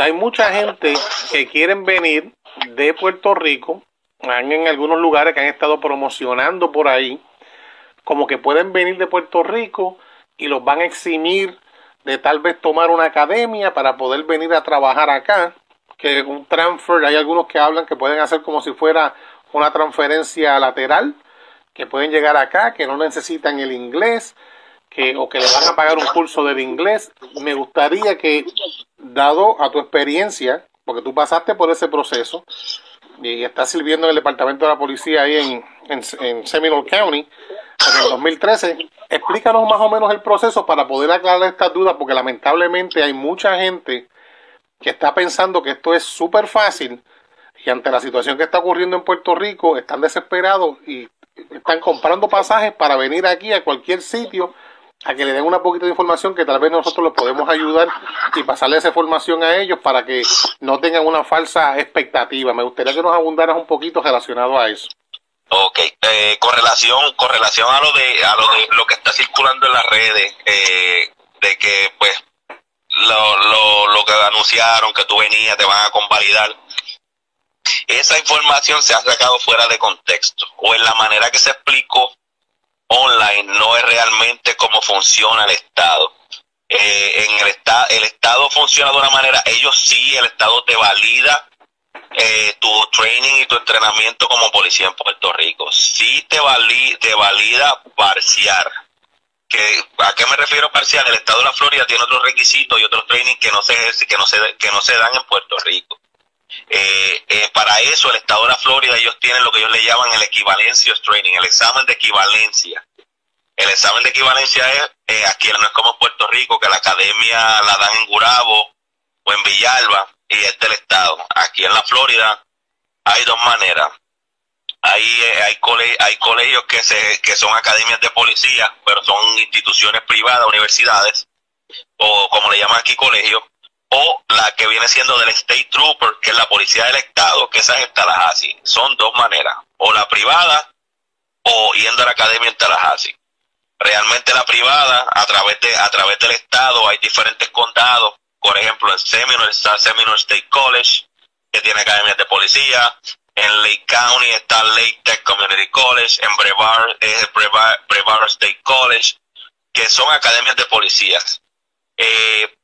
hay mucha gente que quieren venir de Puerto Rico, han en algunos lugares que han estado promocionando por ahí, como que pueden venir de Puerto Rico y los van a eximir de tal vez tomar una academia para poder venir a trabajar acá, que un transfer, hay algunos que hablan que pueden hacer como si fuera una transferencia lateral, que pueden llegar acá, que no necesitan el inglés, que, o que le van a pagar un curso del inglés. Me gustaría que, dado a tu experiencia, porque tú pasaste por ese proceso y estás sirviendo en el departamento de la policía ahí en, en, en Seminole County en el 2013, explícanos más o menos el proceso para poder aclarar estas dudas, porque lamentablemente hay mucha gente que está pensando que esto es súper fácil y ante la situación que está ocurriendo en Puerto Rico están desesperados y están comprando pasajes para venir aquí a cualquier sitio a que le den una poquita de información que tal vez nosotros les podemos ayudar y pasarle esa información a ellos para que no tengan una falsa expectativa. Me gustaría que nos abundaras un poquito relacionado a eso. Ok, eh, con relación, con relación a lo de, a lo de lo que está circulando en las redes, eh, de que pues lo, lo, lo que anunciaron que tú venías te van a convalidar, esa información se ha sacado fuera de contexto o en la manera que se explicó online no es realmente cómo funciona el Estado. Eh, en el, estado el Estado funciona de una manera, ellos sí, el Estado te valida eh, tu training y tu entrenamiento como policía en Puerto Rico. Sí te, valida, te valida parcial. Que, ¿A qué me refiero parcial? El Estado de la Florida tiene otros requisitos y otros training que no se, que no se, que no se dan en Puerto Rico. Eh, para eso el Estado de la Florida ellos tienen lo que ellos le llaman el equivalencia training, el examen de equivalencia. El examen de equivalencia es, eh, aquí no es como en Puerto Rico, que la academia la dan en Gurabo o en Villalba y es del Estado. Aquí en la Florida hay dos maneras. Hay, hay, hay colegios que, se, que son academias de policía, pero son instituciones privadas, universidades, o como le llaman aquí colegios, o la que viene siendo del State Trooper, que es la policía del Estado, que esa es Tallahassee. Son dos maneras, o la privada o yendo a la academia en Tallahassee. Realmente la privada, a través, de, a través del Estado, hay diferentes condados. Por ejemplo, en Seminole está Seminole State College, que tiene academias de policía. En Lake County está Lake Tech Community College. En Brevard es el Brevard, State College, que son academias de policías. Eh,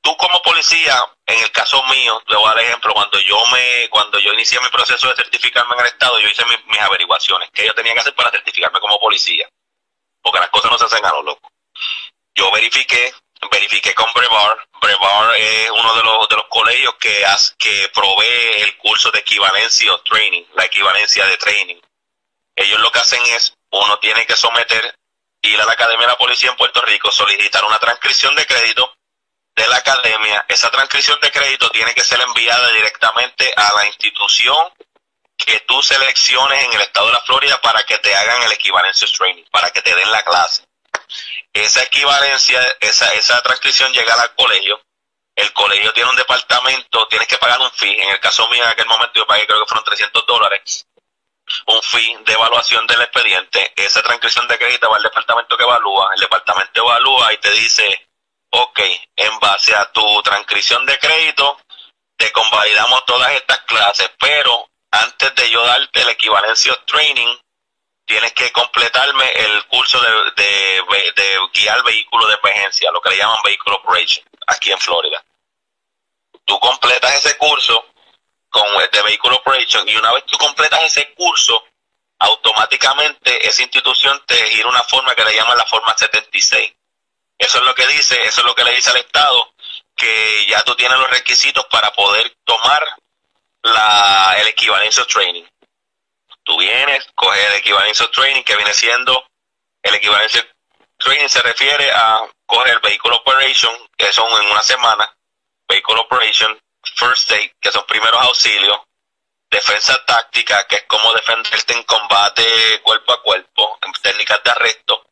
tú como policía, en el caso mío, le voy a dar ejemplo, cuando yo me, cuando yo inicié mi proceso de certificarme en el estado, yo hice mis, averiguaciones, que yo tenía que hacer para certificarme como policía, porque las cosas no se hacen a lo loco. Yo verifiqué, verifiqué con Brevar, Brevar es uno de los, de los colegios que, que provee el curso de equivalencia o training, la equivalencia de training. Ellos lo que hacen es, uno tiene que someter, ir a la Academia de la Policía en Puerto Rico, solicitar una transcripción de crédito de la academia, esa transcripción de crédito tiene que ser enviada directamente a la institución que tú selecciones en el estado de la Florida para que te hagan el equivalencia training, para que te den la clase. Esa equivalencia, esa, esa transcripción llega al colegio. El colegio tiene un departamento, tienes que pagar un fee. En el caso mío, en aquel momento yo pagué creo que fueron 300 dólares. Un fee de evaluación del expediente. Esa transcripción de crédito va al departamento que evalúa. El departamento evalúa y te dice, ok, en base a tu transcripción de crédito, te convalidamos todas estas clases, pero antes de yo darte el equivalencia training, tienes que completarme el curso de, de, guiar vehículo de emergencia, lo que le llaman Vehicle Operation, aquí en Florida. Tú completas ese curso con de Vehicle Operation y una vez tú completas ese curso, automáticamente esa institución te gira una forma que le llaman la forma 76 eso es lo que dice, eso es lo que le dice al Estado, que ya tú tienes los requisitos para poder tomar la, el equivalencia training. Tú vienes, coges el equivalencia training, que viene siendo el equivalencia training se refiere a coger el vehículo operation, que son en una semana, vehículo operation, first aid, que son primeros auxilios, defensa táctica, que es como defenderte en combate cuerpo a cuerpo, en técnicas de arresto,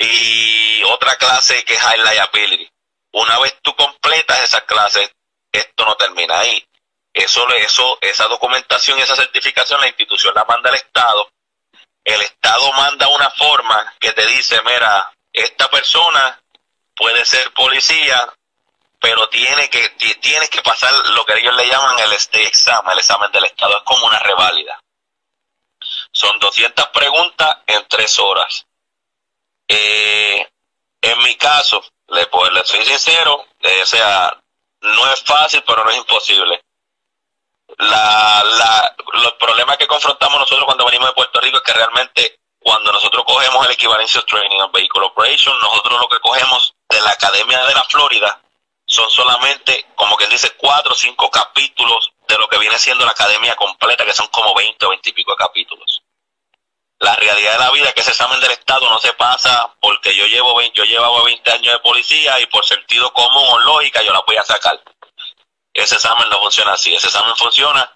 y otra clase que es High Liability. Una vez tú completas esas clases, esto no termina ahí. Eso, eso, esa documentación y esa certificación la institución la manda al Estado. El Estado manda una forma que te dice, mira, esta persona puede ser policía pero tiene que, tienes que pasar lo que ellos le llaman el state exam, el examen del Estado, es como una reválida. Son 200 preguntas en tres horas. Eh, en mi caso, le, pues, le soy sincero, eh, o sea, no es fácil, pero no es imposible. La, la, los problemas que confrontamos nosotros cuando venimos de Puerto Rico es que realmente cuando nosotros cogemos el equivalencia training en Vehicle Operation, nosotros lo que cogemos de la Academia de la Florida son solamente, como quien dice, cuatro o cinco capítulos de lo que viene siendo la academia completa, que son como 20 o 20 y pico capítulos. La realidad de la vida es que ese examen del Estado no se pasa porque yo llevo 20, yo llevaba 20 años de policía y por sentido común o lógica yo la voy a sacar. Ese examen no funciona así. Ese examen funciona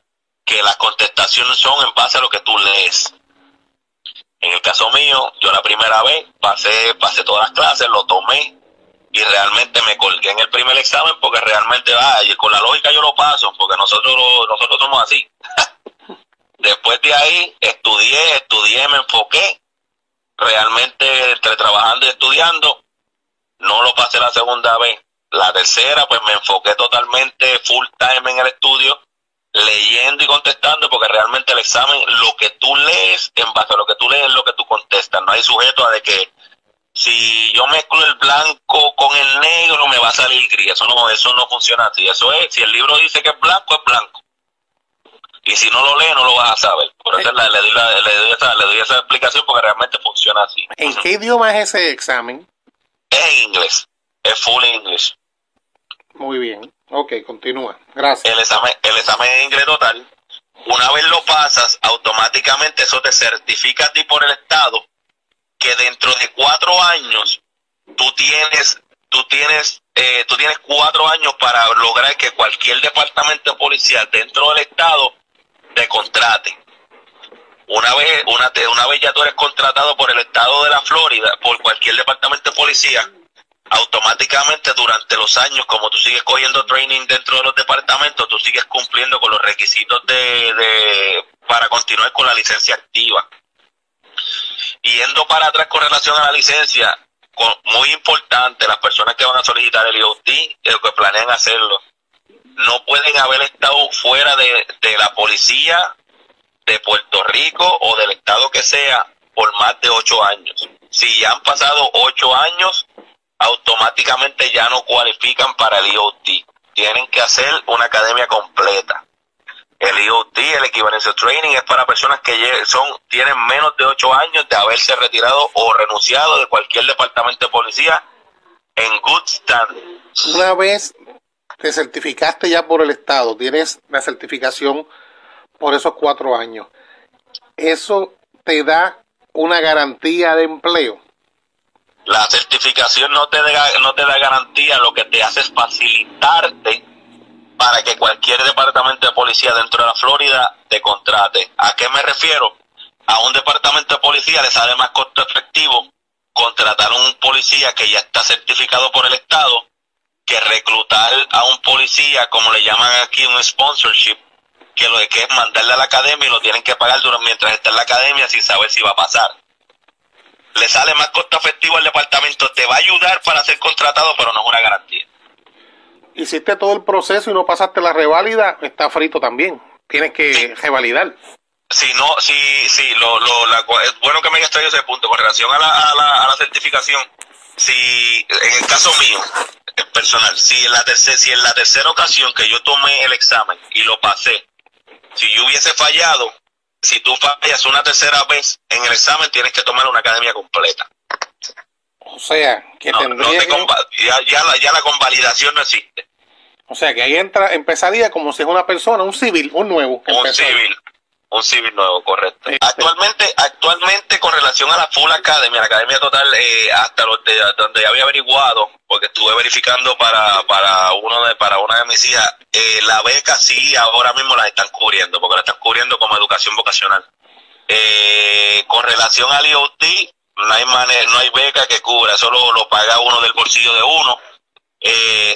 que las contestaciones son en base a lo que tú lees. En el caso mío, yo la primera vez pasé, pasé todas las clases, lo tomé y realmente me colgué en el primer examen porque realmente, ah, con la lógica yo lo paso, porque nosotros, nosotros somos así. Después de ahí estudié, estudié, me enfoqué. Realmente entre trabajando y estudiando, no lo pasé la segunda vez. La tercera, pues me enfoqué totalmente full time en el estudio, leyendo y contestando, porque realmente el examen, lo que tú lees, en base a lo que tú lees, es lo que tú contestas. No hay sujeto a de que si yo mezclo el blanco con el negro, me va a salir gris. Eso no, eso no funciona así. Eso es, si el libro dice que es blanco, es blanco y si no lo lee no lo vas a saber. Por eso le, doy le, doy esa, explicación porque realmente funciona así. ¿En qué idioma es ese examen? Es en inglés, es full English. Muy bien, ok, continúa, gracias. El examen, el examen en inglés total, una vez lo pasas, automáticamente eso te certifica a ti por el Estado que dentro de cuatro años tú tienes, tú tienes, eh, tú tienes cuatro años para lograr que cualquier departamento policial dentro del Estado te contrate. Una vez, una, una vez ya tú eres contratado por el estado de la Florida, por cualquier departamento de policía, automáticamente durante los años, como tú sigues cogiendo training dentro de los departamentos, tú sigues cumpliendo con los requisitos de, de para continuar con la licencia activa. Yendo para atrás con relación a la licencia, muy importante, las personas que van a solicitar el IoT, el que planean hacerlo, no pueden haber estado fuera de, la policía de Puerto Rico o del estado que sea por más de ocho años. Si ya han pasado ocho años, automáticamente ya no cualifican para el IoT. Tienen que hacer una academia completa. El IoT, el Equivalencia Training, es para personas que son, tienen menos de ocho años de haberse retirado o renunciado de cualquier departamento de policía en good stand. Una vez te certificaste ya por el Estado, tienes la certificación por esos cuatro años. ¿Eso te da una garantía de empleo? La certificación no te, da, no te da garantía, lo que te hace es facilitarte para que cualquier departamento de policía dentro de la Florida te contrate. ¿A qué me refiero? A un departamento de policía le sale más costo efectivo contratar a un policía que ya está certificado por el Estado que reclutar a un policía, como le llaman aquí, un sponsorship, que lo que es mandarle a la academia y lo tienen que pagar durante, mientras está en la academia sin saber si va a pasar. Le sale más costo efectivo al departamento, te va a ayudar para ser contratado, pero no es una garantía. Hiciste todo el proceso y no pasaste la reválida, está frito también. Tienes que revalidar. Si no, si, si, lo, lo, la, es bueno que me hayas traído ese punto con relación a la, a la, a la certificación. Si, en el caso mío, personal, si en la tercera, si en la tercera ocasión que yo tomé el examen y lo pasé, si yo hubiese fallado, si tú fallas una tercera vez en el examen, tienes que tomar una academia completa. O sea, que tendría ya, la, ya la convalidación no existe. O sea, que ahí entra, empezaría como si es una persona, un civil, un nuevo. Un civil, un civil nuevo, correcto. Actualmente, actualmente con relación a la Full Academy, la Academia Total, eh, hasta los de, donde ya había averiguado, porque estuve verificando para, para uno de, para una de mis hijas, eh, la beca sí ahora mismo la están cubriendo, porque la están cubriendo como educación vocacional. Eh, con relación al IoT, no hay manera, no hay beca que cubra, solo lo paga uno del bolsillo de uno.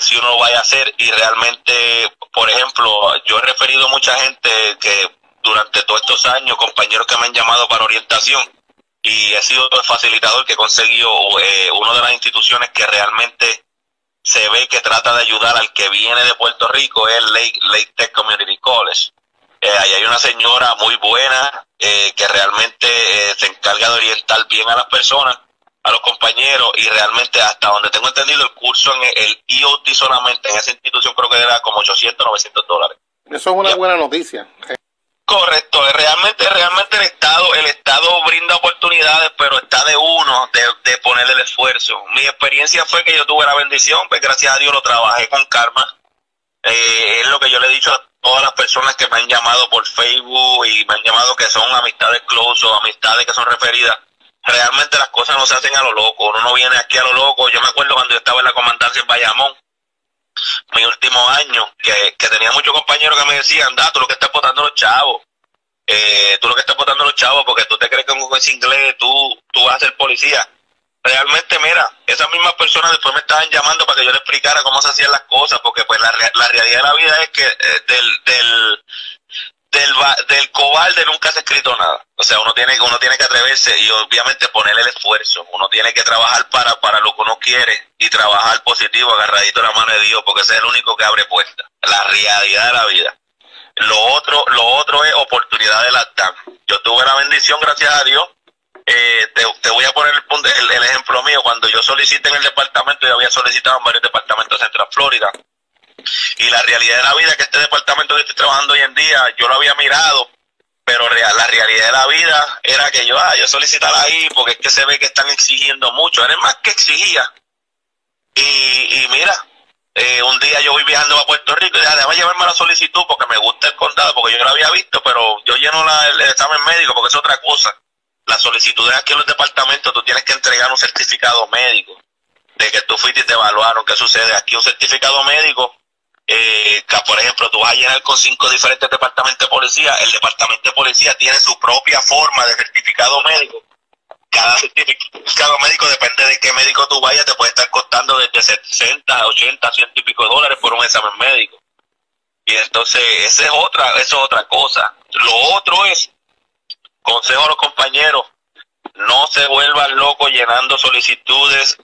si uno lo vaya a hacer y realmente, por ejemplo, yo he referido a mucha gente que durante todos estos años, compañeros que me han llamado para orientación, y he sido el facilitador que he conseguido eh, una de las instituciones que realmente se ve que trata de ayudar al que viene de Puerto Rico, es Lake, Lake Tech Community College. Eh, ahí hay una señora muy buena eh, que realmente eh, se encarga de orientar bien a las personas, a los compañeros y realmente hasta donde tengo entendido el curso en el IoT solamente en esa institución creo que era como 800, 900 dólares. Eso es una buena noticia. Correcto, realmente, realmente el Estado, el Estado brinda oportunidades, pero está de uno de, de poner el esfuerzo. Mi experiencia fue que yo tuve la bendición, pues gracias a Dios lo trabajé con karma. Eh, es lo que yo le he dicho a todas las personas que me han llamado por Facebook y me han llamado que son amistades close o amistades que son referidas. Realmente las cosas no se hacen a lo loco, uno no viene aquí a lo loco. Yo me acuerdo cuando yo estaba en la comandancia en Bayamón, mi último año, que, que tenía muchos compañeros que me decían, da, tú lo que estás votando los chavos, eh, tú lo que estás votando los chavos porque tú te crees que con ese inglés tú, tú vas a ser policía. Realmente, mira, esas mismas personas después me estaban llamando para que yo les explicara cómo se hacían las cosas, porque pues la, la realidad de la vida es que eh, del, del, del, del cobarde nunca se ha escrito nada. O sea, uno tiene, uno tiene que atreverse y obviamente poner el esfuerzo. Uno tiene que trabajar para, para lo que uno quiere y trabajar positivo, agarradito la mano de Dios, porque ese es el único que abre puertas. La realidad de la vida. Lo otro, lo otro es oportunidad de lactar. Yo tuve la bendición, gracias a Dios. Eh, te, te, voy a poner el, el, ejemplo mío. Cuando yo solicité en el departamento, yo había solicitado en varios departamentos de Central Florida y la realidad de la vida que este departamento que estoy trabajando hoy en día, yo lo había mirado, pero la realidad de la vida era que yo, ah, yo solicitara ahí porque es que se ve que están exigiendo mucho, era más que exigía. Y, y mira, eh, un día yo voy viajando a Puerto Rico y dije, déjame llevarme la solicitud porque me gusta el condado, porque yo lo había visto, pero yo lleno la, el examen médico porque es otra cosa. La solicitud de aquí en los departamentos, tú tienes que entregar un certificado médico de que tú fuiste y te evaluaron. ¿Qué sucede? Aquí un certificado médico por ejemplo tú vas a llenar con cinco diferentes departamentos de policía, el departamento de policía tiene su propia forma de certificado médico. Cada certificado médico depende de qué médico tú vayas, te puede estar costando desde 60, 80, 100 y pico dólares por un examen médico. Y entonces, esa es otra, eso es otra cosa. Lo otro es, consejo a los compañeros, no se vuelvan locos llenando solicitudes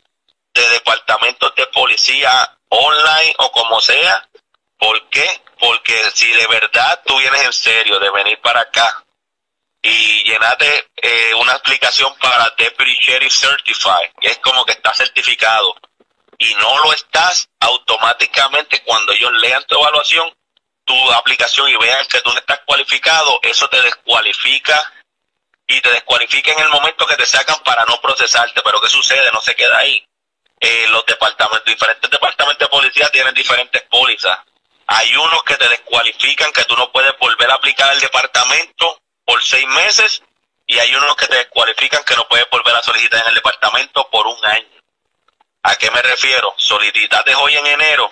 de departamentos de policía online o como sea, ¿Por qué? Porque si de verdad tú vienes en serio de venir para acá y llenate eh, una aplicación para Deputy Sheriff Certified, que es como que está certificado, y no lo estás, automáticamente cuando ellos lean tu evaluación, tu aplicación y vean que tú no estás cualificado, eso te descualifica y te descualifica en el momento que te sacan para no procesarte. Pero ¿qué sucede? No se queda ahí. Eh, los departamentos, diferentes departamentos de policía tienen diferentes pólizas. Hay unos que te descualifican, que tú no puedes volver a aplicar al departamento por seis meses, y hay unos que te descualifican que no puedes volver a solicitar en el departamento por un año. ¿A qué me refiero? Solicitaste hoy en enero,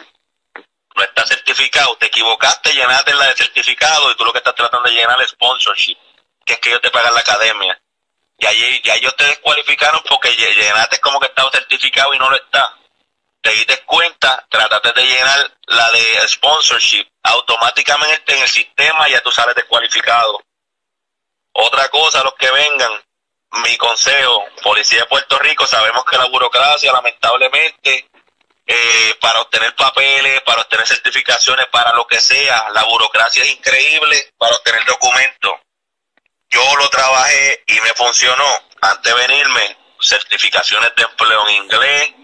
no está certificado, te equivocaste, llenaste la de certificado y tú lo que estás tratando de llenar es sponsorship, que es que ellos te pagan la academia. Y ahí ya ellos te descualificaron porque llenaste como que estaba certificado y no lo está te diste cuenta, trataste de llenar la de sponsorship, automáticamente en el sistema ya tú sales descualificado. Otra cosa, los que vengan, mi consejo, Policía de Puerto Rico, sabemos que la burocracia, lamentablemente, eh, para obtener papeles, para obtener certificaciones, para lo que sea, la burocracia es increíble para obtener documentos. Yo lo trabajé y me funcionó. Antes de venirme, certificaciones de empleo en inglés,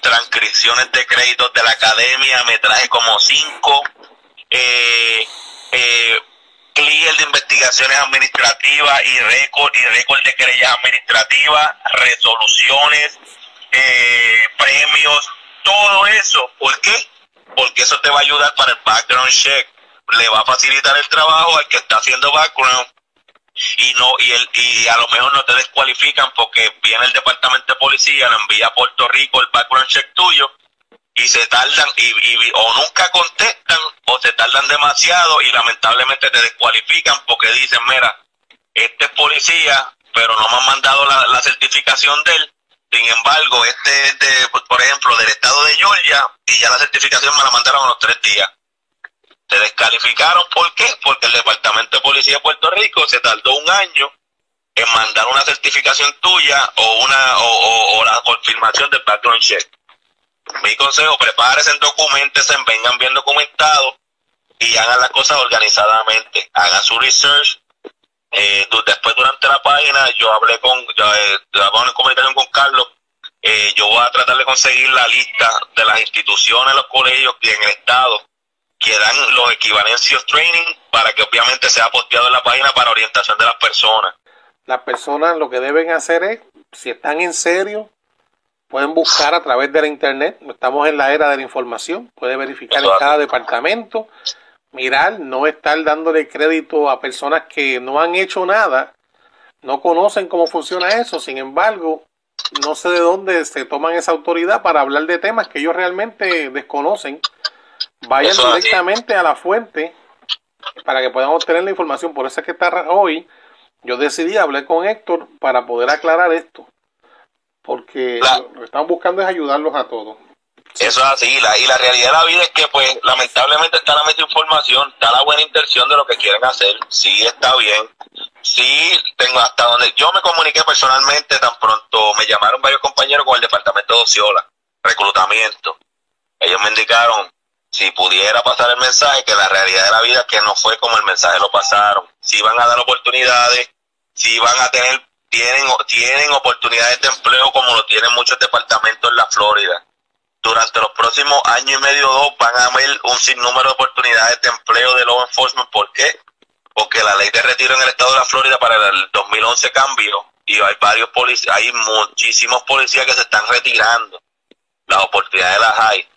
transcripciones de créditos de la academia, me traje como cinco, eh, eh, clear de investigaciones administrativas y récord y récord de querellas administrativas, resoluciones, eh, premios, todo eso. ¿Por qué? Porque eso te va a ayudar para el background check. Le va a facilitar el trabajo al que está haciendo background y no y el y a lo mejor no te descualifican porque viene el departamento de policía, lo envía a Puerto Rico el background check tuyo y se tardan y, o nunca contestan o se tardan demasiado y lamentablemente te descualifican porque dicen, mira, este es policía, pero no me han mandado la, la certificación de él. Sin embargo, este es de, por ejemplo, del estado de Georgia y ya la certificación me la mandaron a los tres días. Te descalificaron, ¿por qué? Porque el Departamento de Policía de Puerto Rico se tardó un año en mandar una certificación tuya o una o, la confirmación del background check. Mi consejo, prepárense, documentense, vengan bien documentados y hagan las cosas organizadamente. Hagan su research. Eh, después, durante la página, yo hablé con, eh, en comunicación con Carlos. Eh, yo voy a tratar de conseguir la lista de las instituciones, los colegios y en el estado que dan los equivalencios training para que obviamente sea posteado en la página para orientación de las personas. Las personas lo que deben hacer es, si están en serio, pueden buscar a través de la internet. Estamos en la era de la información. Puede verificar en cada departamento, mirar, no estar dándole crédito a personas que no han hecho nada, no conocen cómo funciona eso. Sin embargo, no sé de dónde se toman esa autoridad para hablar de temas que ellos realmente desconocen Vayan directamente a la fuente para que puedan obtener la información. Por eso es que está hoy yo decidí hablar con Héctor para poder aclarar esto. Porque lo que están buscando es ayudarlos a todos. Eso es así, la, y la realidad de la vida es que pues lamentablemente está la información, está la buena intención de lo que quieren hacer, sí está bien, sí tengo hasta donde, yo me comuniqué personalmente tan pronto, me llamaron varios compañeros con el departamento de Ociola, reclutamiento, ellos me indicaron, si pudiera pasar el mensaje, que la realidad de la vida que no fue como el mensaje lo pasaron. Si van a dar oportunidades, si van a tener, tienen, tienen oportunidades de empleo como lo tienen muchos departamentos en la Florida. Durante los próximos años y medio o dos van a haber un sinnúmero de oportunidades de empleo de law enforcement. ¿Por qué? Porque la ley de retiro en el estado de la Florida para el 2011 cambió y hay varios policías, hay muchísimos policías que se están retirando. Las oportunidades las hay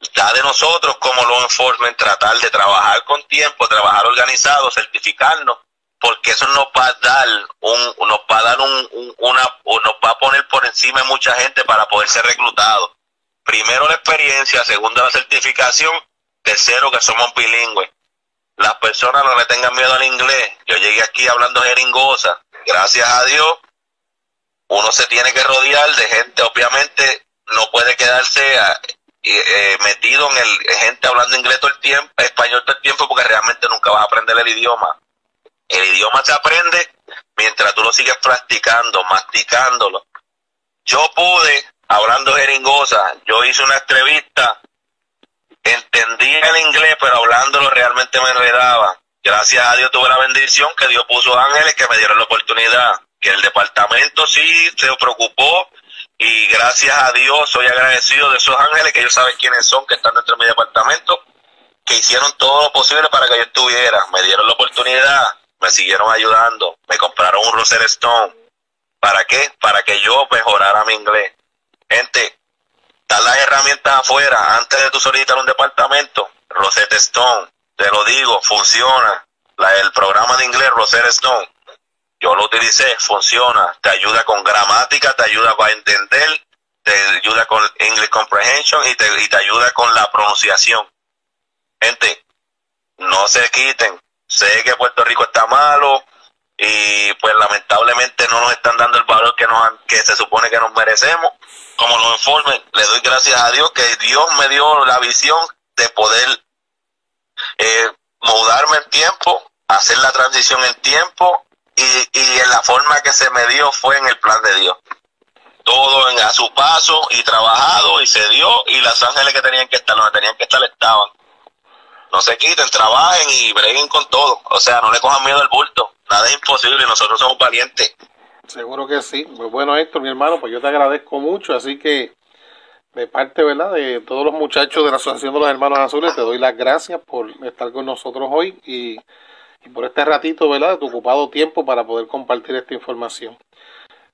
está de nosotros como law enforcement tratar de trabajar con tiempo, trabajar organizado, certificarnos, porque eso nos va a dar un, nos va a dar un, una, nos va a poner por encima de mucha gente para poder ser reclutado. Primero la experiencia, segundo la certificación, tercero que somos bilingües. Las personas no le tengan miedo al inglés. Yo llegué aquí hablando jeringosa. Gracias a Dios, uno se tiene que rodear de gente, obviamente no puede quedarse eh, metido en el gente hablando inglés todo el tiempo, español todo el tiempo, porque realmente nunca vas a aprender el idioma. El idioma se aprende mientras tú lo sigues practicando, masticándolo. Yo pude, hablando jeringosa, yo hice una entrevista, entendí el inglés, pero hablándolo realmente me enredaba. Gracias a Dios tuve la bendición que Dios puso ángeles que me dieron la oportunidad, que el departamento sí se preocupó y gracias a Dios soy agradecido de esos ángeles que ellos saben quiénes son, que están dentro de mi departamento, que hicieron todo lo posible para que yo estuviera, me dieron la oportunidad, me siguieron ayudando, me compraron un Rosetta Stone. ¿Para qué? Para que yo mejorara mi inglés. Gente, están las herramientas afuera antes de tu solicitar un departamento. Rosetta Stone, te lo digo, funciona. La, el programa de inglés Rosetta Stone yo lo utilicé, funciona, te ayuda con gramática, te ayuda a entender, te ayuda con English Comprehension y te, y te ayuda con la pronunciación. Gente, no se quiten. Sé que Puerto Rico está malo y pues lamentablemente no nos están dando el valor que, nos, que se supone que nos merecemos. Como lo informe, le doy gracias a Dios que Dios me dio la visión de poder eh, mudarme en tiempo, hacer la transición en tiempo y, y en la forma que se me dio fue en el plan de Dios. Todo en, a su paso y trabajado y se dio y las ángeles que tenían que estar, donde tenían que estar estaban. No se quiten, trabajen y breguen con todo. O sea, no le cojan miedo al bulto. Nada es imposible y nosotros somos valientes. Seguro que sí. Pues bueno, Héctor, mi hermano, pues yo te agradezco mucho. Así que de parte, ¿verdad? De todos los muchachos de la Asociación de los Hermanos Azules, te doy las gracias por estar con nosotros hoy y y por este ratito, ¿verdad? Tu ocupado tiempo para poder compartir esta información.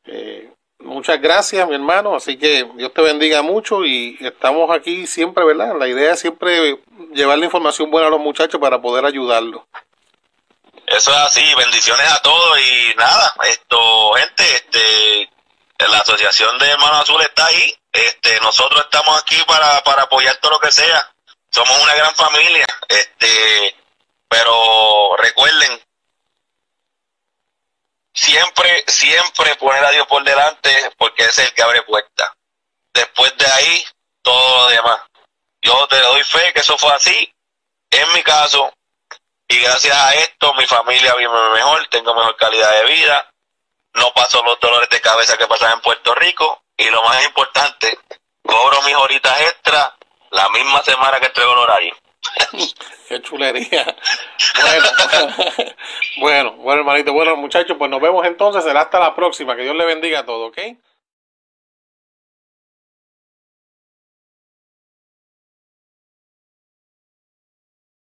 Eh, muchas gracias, mi hermano. Así que Dios te bendiga mucho y estamos aquí siempre, ¿verdad? La idea es siempre llevar la información buena a los muchachos para poder ayudarlos. Eso es así, bendiciones a todos y nada, esto, gente, este, la Asociación de Hermanos Azules está ahí, este, nosotros estamos aquí para, para apoyar todo lo que sea, somos una gran familia, este, pero recuerden, siempre, siempre poner a Dios por delante porque es el que abre puertas. Después de ahí, todo lo demás. Yo te doy fe que eso fue así. En mi caso, y gracias a esto mi familia vive mejor, tengo mejor calidad de vida, no paso los dolores de cabeza que pasan en Puerto Rico y lo más importante, cobro mis horitas extra la misma semana que entrego el horario. Qué chulería. Bueno, bueno, bueno, hermanito. Bueno, muchachos, pues nos vemos entonces. Será hasta la próxima. Que Dios le bendiga a todos, ¿ok?